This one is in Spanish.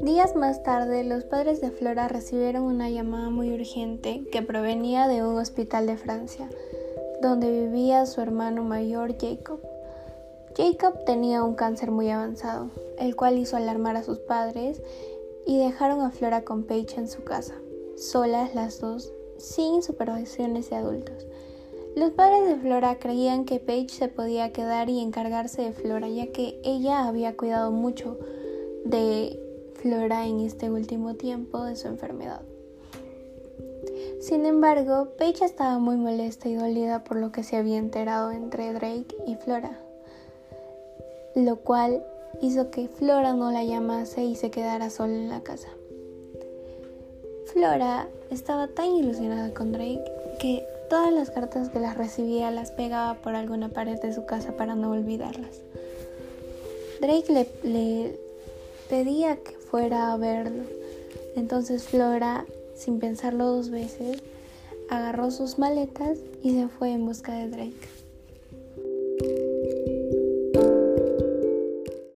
Días más tarde, los padres de Flora recibieron una llamada muy urgente que provenía de un hospital de Francia, donde vivía su hermano mayor Jacob. Jacob tenía un cáncer muy avanzado, el cual hizo alarmar a sus padres y dejaron a Flora con Paige en su casa, solas las dos, sin supervisiones de adultos. Los padres de Flora creían que Paige se podía quedar y encargarse de Flora, ya que ella había cuidado mucho de Flora en este último tiempo de su enfermedad. Sin embargo, Paige estaba muy molesta y dolida por lo que se había enterado entre Drake y Flora, lo cual hizo que Flora no la llamase y se quedara sola en la casa. Flora estaba tan ilusionada con Drake que todas las cartas que las recibía las pegaba por alguna pared de su casa para no olvidarlas. Drake le, le pedía que fuera a verlo. Entonces Flora, sin pensarlo dos veces, agarró sus maletas y se fue en busca de Drake.